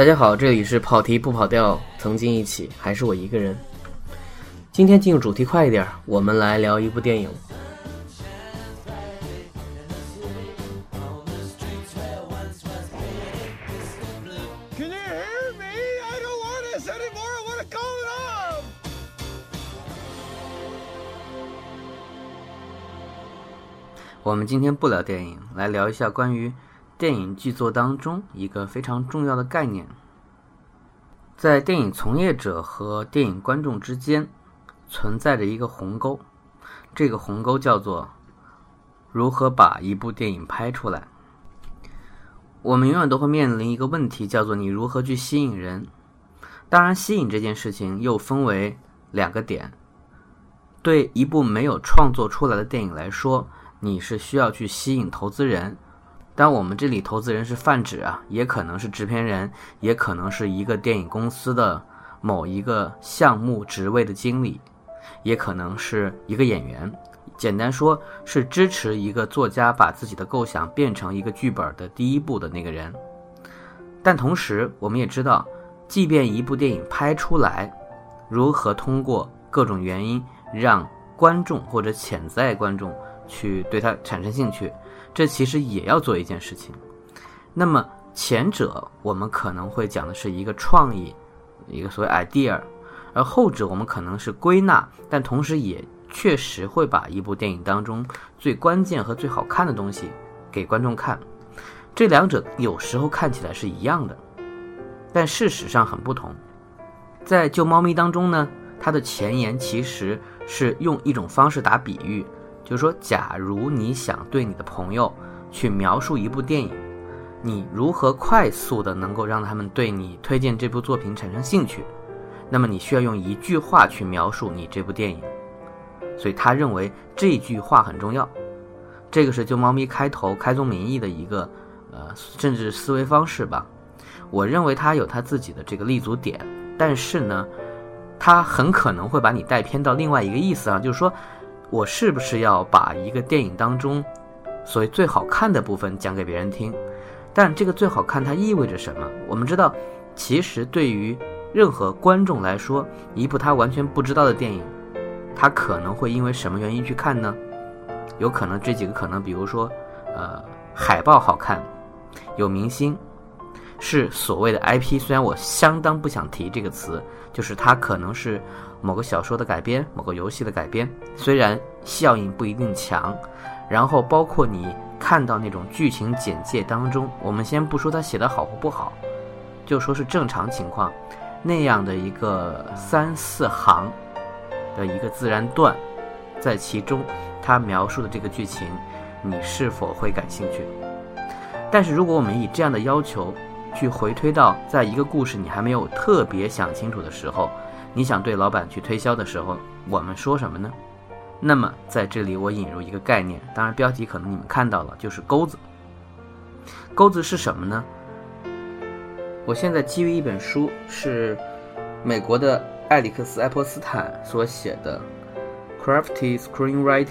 大家好，这里是跑题不跑调，曾经一起，还是我一个人。今天进入主题快一点，我们来聊一部电影。我们今天不聊电影，来聊一下关于。电影剧作当中一个非常重要的概念，在电影从业者和电影观众之间存在着一个鸿沟，这个鸿沟叫做如何把一部电影拍出来。我们永远都会面临一个问题，叫做你如何去吸引人。当然，吸引这件事情又分为两个点。对一部没有创作出来的电影来说，你是需要去吸引投资人。但我们这里投资人是泛指啊，也可能是制片人，也可能是一个电影公司的某一个项目职位的经理，也可能是一个演员。简单说，是支持一个作家把自己的构想变成一个剧本的第一步的那个人。但同时，我们也知道，即便一部电影拍出来，如何通过各种原因让观众或者潜在观众去对它产生兴趣。这其实也要做一件事情。那么前者我们可能会讲的是一个创意，一个所谓 idea，而后者我们可能是归纳，但同时也确实会把一部电影当中最关键和最好看的东西给观众看。这两者有时候看起来是一样的，但事实上很不同。在《救猫咪》当中呢，它的前言其实是用一种方式打比喻。就是说，假如你想对你的朋友去描述一部电影，你如何快速的能够让他们对你推荐这部作品产生兴趣？那么你需要用一句话去描述你这部电影。所以他认为这句话很重要。这个是就猫咪开头开宗明义的一个呃政治思维方式吧。我认为他有他自己的这个立足点，但是呢，他很可能会把你带偏到另外一个意思啊，就是说。我是不是要把一个电影当中所谓最好看的部分讲给别人听？但这个最好看它意味着什么？我们知道，其实对于任何观众来说，一部他完全不知道的电影，他可能会因为什么原因去看呢？有可能这几个可能，比如说，呃，海报好看，有明星，是所谓的 IP。虽然我相当不想提这个词，就是它可能是。某个小说的改编，某个游戏的改编，虽然效应不一定强，然后包括你看到那种剧情简介当中，我们先不说它写的好或不好，就说是正常情况，那样的一个三四行的一个自然段，在其中，它描述的这个剧情，你是否会感兴趣？但是如果我们以这样的要求去回推到，在一个故事你还没有特别想清楚的时候。你想对老板去推销的时候，我们说什么呢？那么在这里我引入一个概念，当然标题可能你们看到了，就是钩子。钩子是什么呢？我现在基于一本书，是美国的艾里克斯·爱泼斯坦所写的《Crafty Screenwriting》，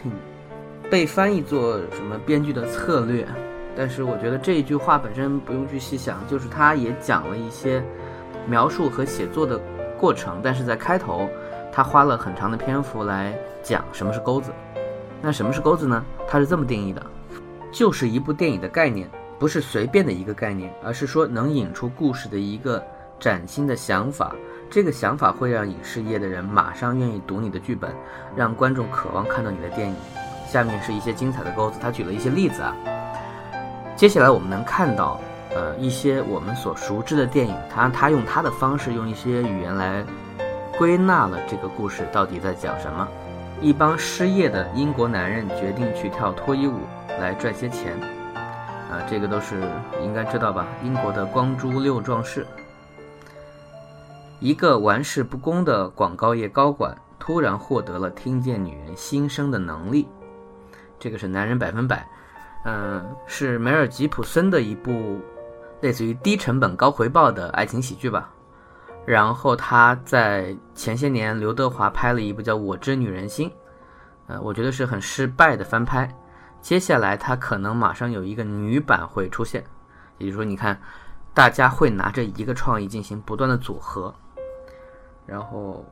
被翻译作什么编剧的策略。但是我觉得这一句话本身不用去细想，就是他也讲了一些描述和写作的。过程，但是在开头，他花了很长的篇幅来讲什么是钩子。那什么是钩子呢？他是这么定义的，就是一部电影的概念，不是随便的一个概念，而是说能引出故事的一个崭新的想法。这个想法会让影视业的人马上愿意读你的剧本，让观众渴望看到你的电影。下面是一些精彩的钩子，他举了一些例子啊。接下来我们能看到。呃，一些我们所熟知的电影，他他用他的方式，用一些语言来归纳了这个故事到底在讲什么。一帮失业的英国男人决定去跳脱衣舞来赚些钱。啊，这个都是应该知道吧？英国的光珠六壮士。一个玩世不恭的广告业高管突然获得了听见女人心声的能力。这个是男人百分百。嗯，是梅尔吉普森的一部。类似于低成本高回报的爱情喜剧吧，然后他在前些年刘德华拍了一部叫《我知女人心》，呃，我觉得是很失败的翻拍。接下来他可能马上有一个女版会出现，也就是说，你看，大家会拿着一个创意进行不断的组合，然后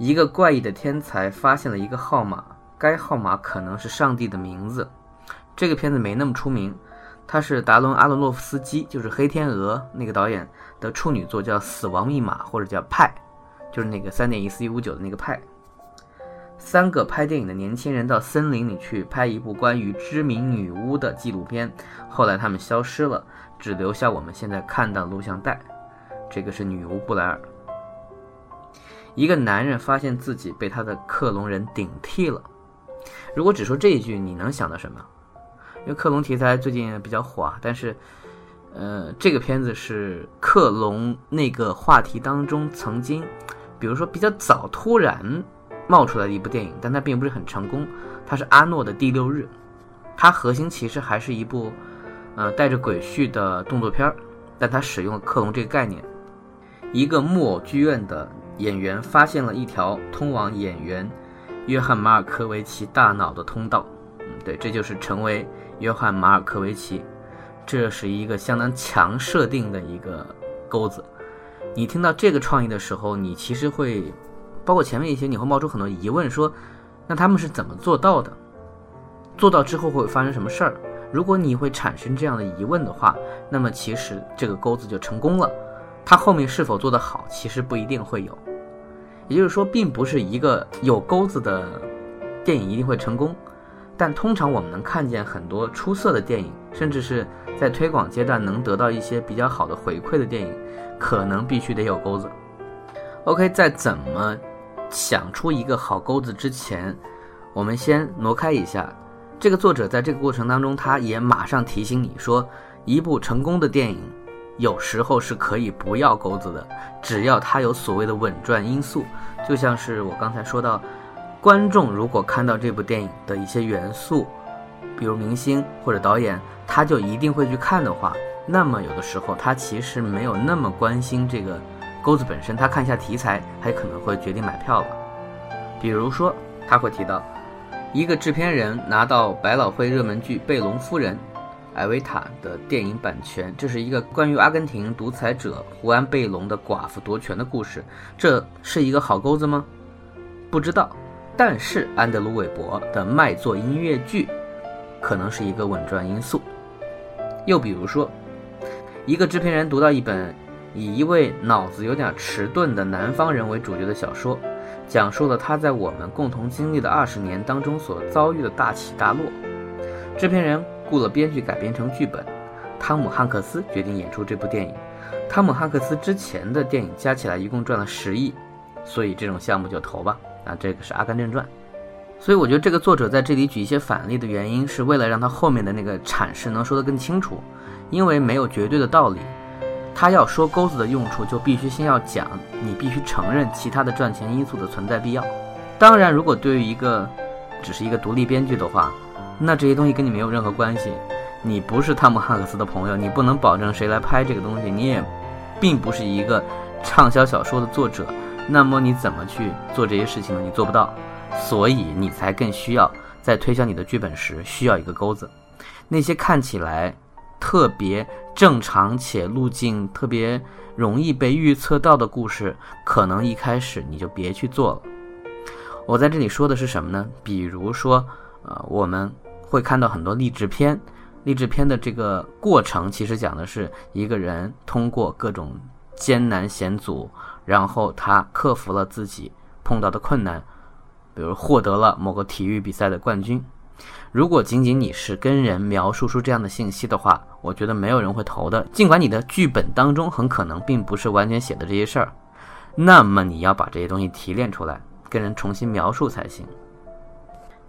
一个怪异的天才发现了一个号码，该号码可能是上帝的名字。这个片子没那么出名，它是达伦·阿伦洛夫斯基，就是《黑天鹅》那个导演的处女作，叫《死亡密码》或者叫《派》，就是那个三点一四一五九的那个派。三个拍电影的年轻人到森林里去拍一部关于知名女巫的纪录片，后来他们消失了，只留下我们现在看到录像带。这个是女巫布莱尔。一个男人发现自己被他的克隆人顶替了。如果只说这一句，你能想到什么？因为克隆题材最近比较火啊，但是，呃，这个片子是克隆那个话题当中曾经，比如说比较早突然。冒出来的一部电影，但它并不是很成功。它是阿诺的《第六日》，它核心其实还是一部，呃，带着鬼畜的动作片儿，但它使用了克隆这个概念。一个木偶剧院的演员发现了一条通往演员约翰马尔科维奇大脑的通道。对，这就是成为约翰马尔科维奇。这是一个相当强设定的一个钩子。你听到这个创意的时候，你其实会。包括前面一些，你会冒出很多疑问，说，那他们是怎么做到的？做到之后会发生什么事儿？如果你会产生这样的疑问的话，那么其实这个钩子就成功了。它后面是否做得好，其实不一定会有。也就是说，并不是一个有钩子的电影一定会成功，但通常我们能看见很多出色的电影，甚至是在推广阶段能得到一些比较好的回馈的电影，可能必须得有钩子。OK，在怎么？想出一个好钩子之前，我们先挪开一下。这个作者在这个过程当中，他也马上提醒你说，一部成功的电影有时候是可以不要钩子的，只要它有所谓的稳赚因素。就像是我刚才说到，观众如果看到这部电影的一些元素，比如明星或者导演，他就一定会去看的话，那么有的时候他其实没有那么关心这个。钩子本身，他看一下题材，还可能会决定买票了。比如说，他会提到一个制片人拿到百老汇热门剧《贝隆夫人》艾维塔的电影版权，这是一个关于阿根廷独裁者胡安·贝隆的寡妇夺权的故事，这是一个好钩子吗？不知道。但是安德鲁·韦伯的卖座音乐剧可能是一个稳赚因素。又比如说，一个制片人读到一本。以一位脑子有点迟钝的南方人为主角的小说，讲述了他在我们共同经历的二十年当中所遭遇的大起大落。制片人雇了编剧改编成剧本，汤姆汉克斯决定演出这部电影。汤姆汉克斯之前的电影加起来一共赚了十亿，所以这种项目就投吧。啊，这个是《阿甘正传》。所以我觉得这个作者在这里举一些反例的原因，是为了让他后面的那个阐释能说得更清楚，因为没有绝对的道理。他要说钩子的用处，就必须先要讲，你必须承认其他的赚钱因素的存在必要。当然，如果对于一个只是一个独立编剧的话，那这些东西跟你没有任何关系。你不是汤姆汉克斯的朋友，你不能保证谁来拍这个东西，你也并不是一个畅销小说的作者，那么你怎么去做这些事情呢？你做不到，所以你才更需要在推销你的剧本时需要一个钩子。那些看起来。特别正常且路径特别容易被预测到的故事，可能一开始你就别去做了。我在这里说的是什么呢？比如说，呃，我们会看到很多励志片，励志片的这个过程其实讲的是一个人通过各种艰难险阻，然后他克服了自己碰到的困难，比如获得了某个体育比赛的冠军。如果仅仅你是跟人描述出这样的信息的话，我觉得没有人会投的。尽管你的剧本当中很可能并不是完全写的这些事儿，那么你要把这些东西提炼出来，跟人重新描述才行。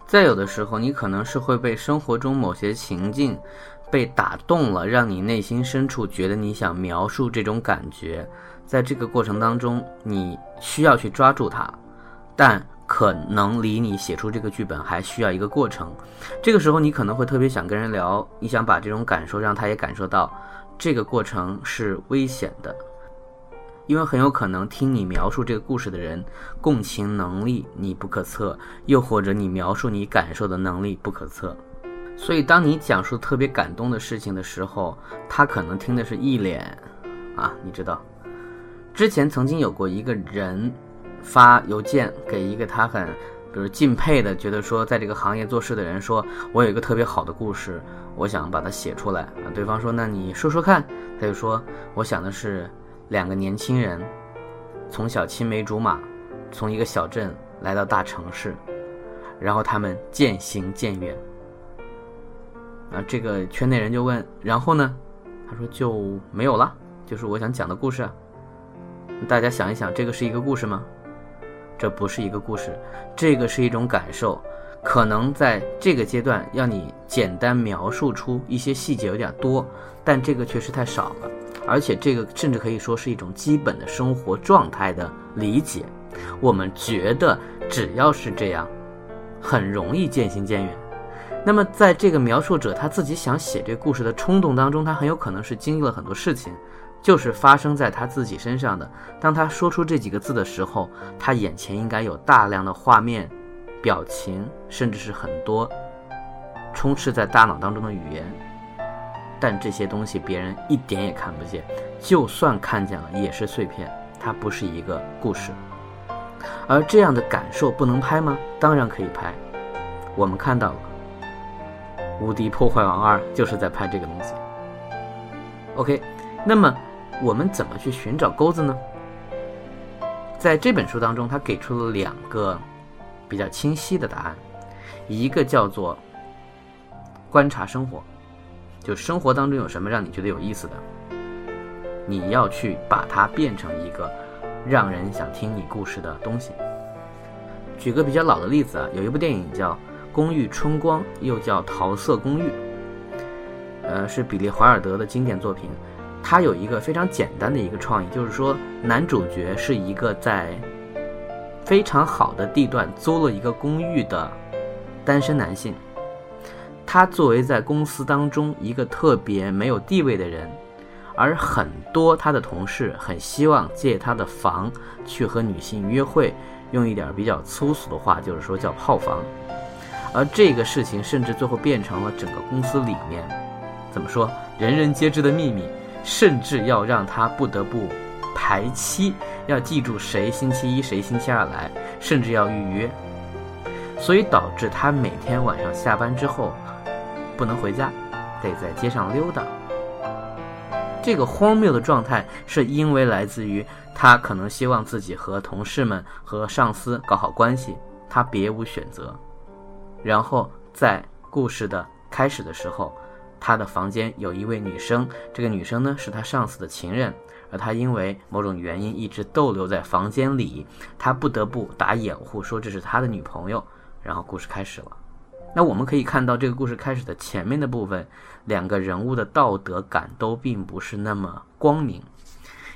再有的时候，你可能是会被生活中某些情境被打动了，让你内心深处觉得你想描述这种感觉，在这个过程当中，你需要去抓住它，但。可能离你写出这个剧本还需要一个过程，这个时候你可能会特别想跟人聊，你想把这种感受让他也感受到，这个过程是危险的，因为很有可能听你描述这个故事的人共情能力你不可测，又或者你描述你感受的能力不可测。所以，当你讲述特别感动的事情的时候，他可能听的是一脸啊，你知道，之前曾经有过一个人发邮件给一个他很。比如敬佩的，觉得说在这个行业做事的人，说我有一个特别好的故事，我想把它写出来啊。对方说，那你说说看。他就说，我想的是两个年轻人，从小青梅竹马，从一个小镇来到大城市，然后他们渐行渐远。啊，这个圈内人就问，然后呢？他说就没有了，就是我想讲的故事。大家想一想，这个是一个故事吗？这不是一个故事，这个是一种感受，可能在这个阶段要你简单描述出一些细节有点多，但这个确实太少了，而且这个甚至可以说是一种基本的生活状态的理解。我们觉得只要是这样，很容易渐行渐远。那么在这个描述者他自己想写这故事的冲动当中，他很有可能是经历了很多事情。就是发生在他自己身上的。当他说出这几个字的时候，他眼前应该有大量的画面、表情，甚至是很多充斥在大脑当中的语言。但这些东西别人一点也看不见，就算看见了，也是碎片，它不是一个故事。而这样的感受不能拍吗？当然可以拍。我们看到了，《无敌破坏王二》就是在拍这个东西。OK，那么。我们怎么去寻找钩子呢？在这本书当中，他给出了两个比较清晰的答案，一个叫做观察生活，就生活当中有什么让你觉得有意思的，你要去把它变成一个让人想听你故事的东西。举个比较老的例子啊，有一部电影叫《公寓春光》，又叫《桃色公寓》，呃，是比利华尔德的经典作品。他有一个非常简单的一个创意，就是说男主角是一个在非常好的地段租了一个公寓的单身男性。他作为在公司当中一个特别没有地位的人，而很多他的同事很希望借他的房去和女性约会，用一点比较粗俗的话，就是说叫泡房。而这个事情甚至最后变成了整个公司里面怎么说人人皆知的秘密。甚至要让他不得不排期，要记住谁星期一谁星期二来，甚至要预约，所以导致他每天晚上下班之后不能回家，得在街上溜达。这个荒谬的状态是因为来自于他可能希望自己和同事们和上司搞好关系，他别无选择。然后在故事的开始的时候。他的房间有一位女生，这个女生呢是他上司的情人，而他因为某种原因一直逗留在房间里，他不得不打掩护说这是他的女朋友。然后故事开始了。那我们可以看到这个故事开始的前面的部分，两个人物的道德感都并不是那么光明，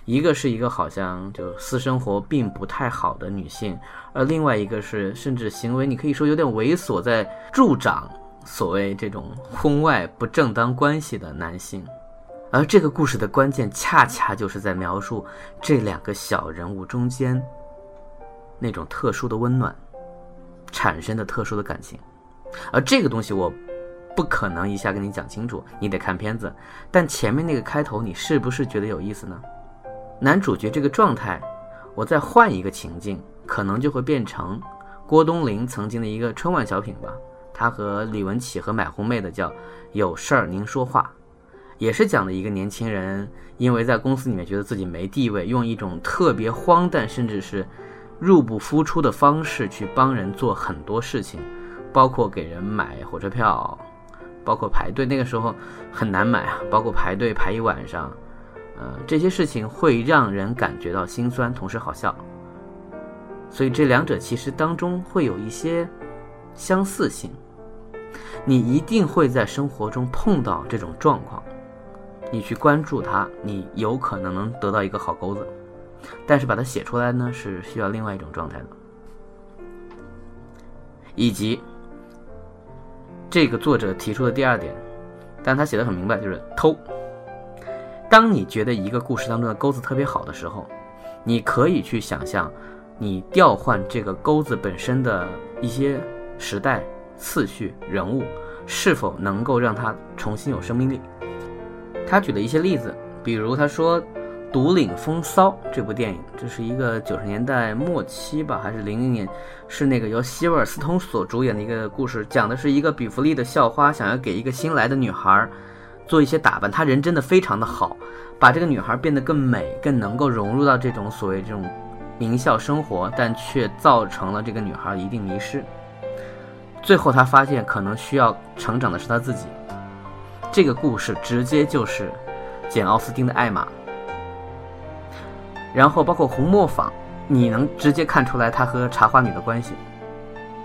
一个是一个好像就私生活并不太好的女性，而另外一个是甚至行为你可以说有点猥琐，在助长。所谓这种婚外不正当关系的男性，而这个故事的关键恰恰就是在描述这两个小人物中间那种特殊的温暖产生的特殊的感情，而这个东西我不可能一下跟你讲清楚，你得看片子。但前面那个开头，你是不是觉得有意思呢？男主角这个状态，我再换一个情境，可能就会变成郭冬临曾经的一个春晚小品吧。他和李文启和买红妹的叫有事儿您说话，也是讲的一个年轻人，因为在公司里面觉得自己没地位，用一种特别荒诞甚至是入不敷出的方式去帮人做很多事情，包括给人买火车票，包括排队，那个时候很难买啊，包括排队排一晚上，呃，这些事情会让人感觉到心酸，同时好笑，所以这两者其实当中会有一些相似性。你一定会在生活中碰到这种状况，你去关注它，你有可能能得到一个好钩子。但是把它写出来呢，是需要另外一种状态的。以及这个作者提出的第二点，但他写的很明白，就是偷。当你觉得一个故事当中的钩子特别好的时候，你可以去想象，你调换这个钩子本身的一些时代。次序、人物，是否能够让它重新有生命力。他举了一些例子，比如他说《独领风骚》这部电影，这是一个九十年代末期吧，还是零零年，是那个由希尔斯通所主演的一个故事，讲的是一个比弗利的校花想要给一个新来的女孩做一些打扮，她人真的非常的好，把这个女孩变得更美，更能够融入到这种所谓这种名校生活，但却造成了这个女孩一定迷失。最后他发现，可能需要成长的是他自己。这个故事直接就是简·奥斯汀的《艾玛》，然后包括红磨坊，你能直接看出来他和茶花女的关系。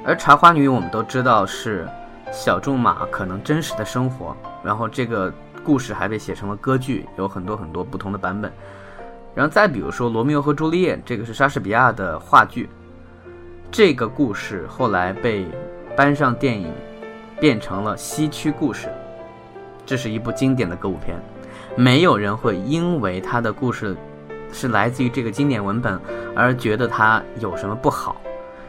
而茶花女我们都知道是小仲马可能真实的生活，然后这个故事还被写成了歌剧，有很多很多不同的版本。然后再比如说《罗密欧和朱丽叶》，这个是莎士比亚的话剧，这个故事后来被搬上电影，变成了西区故事。这是一部经典的歌舞片，没有人会因为它的故事是来自于这个经典文本而觉得它有什么不好，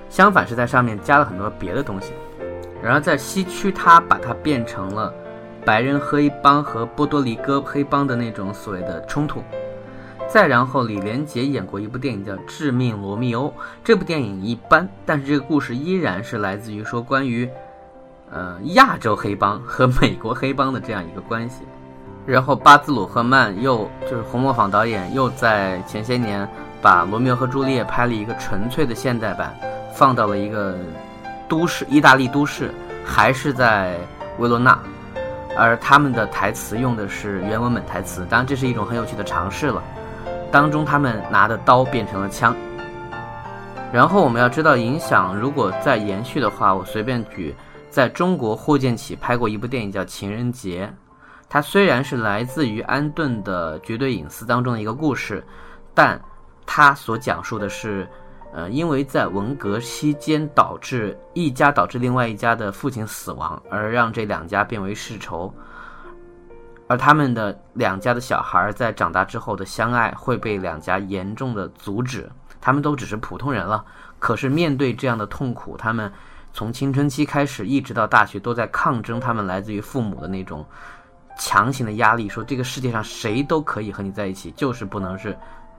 相反是在上面加了很多别的东西。然而在西区，它把它变成了白人黑帮和波多黎各黑帮的那种所谓的冲突。再然后，李连杰演过一部电影叫《致命罗密欧》，这部电影一般，但是这个故事依然是来自于说关于。呃，亚洲黑帮和美国黑帮的这样一个关系，然后巴兹鲁赫曼又就是红磨坊导演又在前些年把《罗密欧和朱丽叶》拍了一个纯粹的现代版，放到了一个都市意大利都市，还是在维罗纳，而他们的台词用的是原文本台词，当然这是一种很有趣的尝试了。当中他们拿的刀变成了枪，然后我们要知道影响如果再延续的话，我随便举。在中国，霍建起拍过一部电影叫《情人节》，它虽然是来自于安顿的《绝对隐私》当中的一个故事，但它所讲述的是，呃，因为在文革期间导致一家导致另外一家的父亲死亡，而让这两家变为世仇，而他们的两家的小孩在长大之后的相爱会被两家严重的阻止，他们都只是普通人了，可是面对这样的痛苦，他们。从青春期开始，一直到大学，都在抗争他们来自于父母的那种强行的压力，说这个世界上谁都可以和你在一起，就是不能是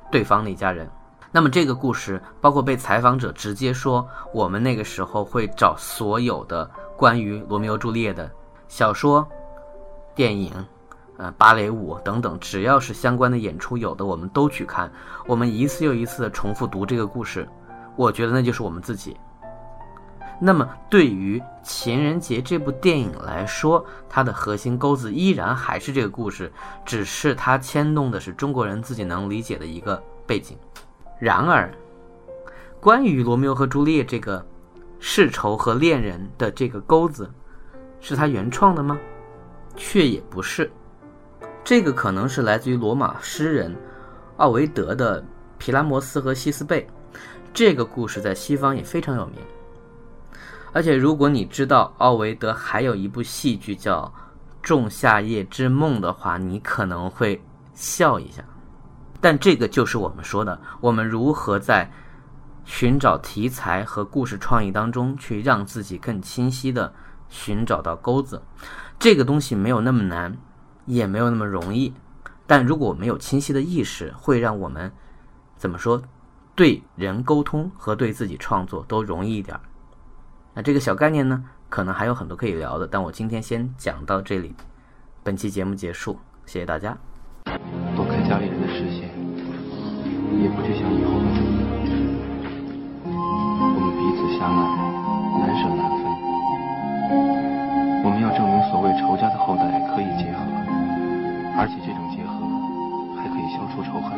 对方那家人。那么这个故事，包括被采访者直接说，我们那个时候会找所有的关于罗密欧朱丽叶的小说、电影、呃芭蕾舞等等，只要是相关的演出有的，我们都去看。我们一次又一次的重复读这个故事，我觉得那就是我们自己。那么，对于《情人节》这部电影来说，它的核心钩子依然还是这个故事，只是它牵动的是中国人自己能理解的一个背景。然而，关于罗密欧和朱丽叶这个世仇和恋人的这个钩子，是他原创的吗？却也不是。这个可能是来自于罗马诗人奥维德的《皮拉摩斯和西斯贝》。这个故事在西方也非常有名。而且，如果你知道奥维德还有一部戏剧叫《仲夏夜之梦》的话，你可能会笑一下。但这个就是我们说的，我们如何在寻找题材和故事创意当中，去让自己更清晰的寻找到钩子。这个东西没有那么难，也没有那么容易。但如果没有清晰的意识，会让我们怎么说？对人沟通和对自己创作都容易一点。那这个小概念呢，可能还有很多可以聊的，但我今天先讲到这里。本期节目结束，谢谢大家。躲开家里人的视线，也不去想以后的怎么我们彼此相爱，难舍难分。我们要证明所谓仇家的后代可以结合，而且这种结合还可以消除仇恨。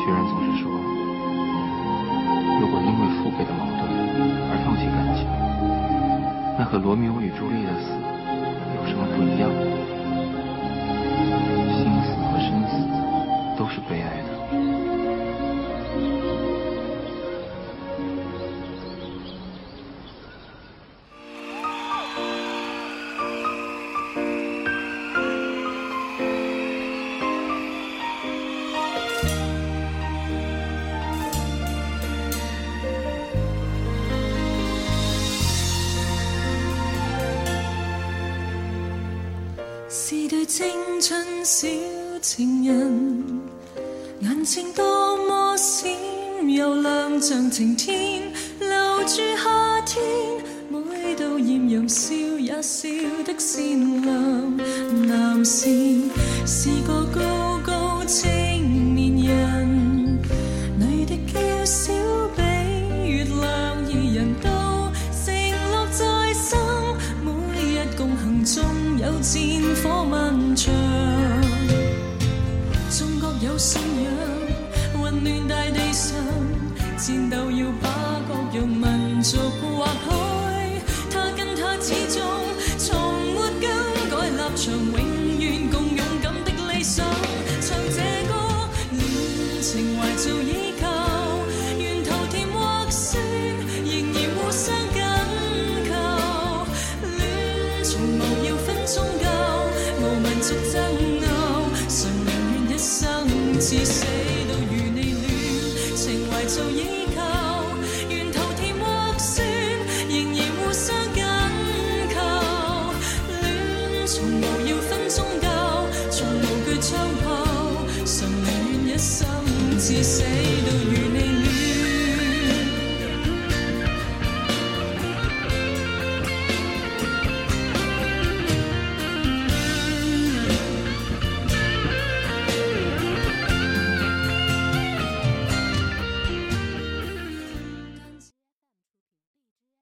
居然总是说。如果因为父辈的矛盾而放弃感情，那和罗密欧与朱丽叶的死青春小情人，眼睛多么闪又亮，像晴天留住夏天。每到艳阳笑也笑得善良，男士是个高高青无民族争拗，常宁愿一生至死都与你恋，情怀做依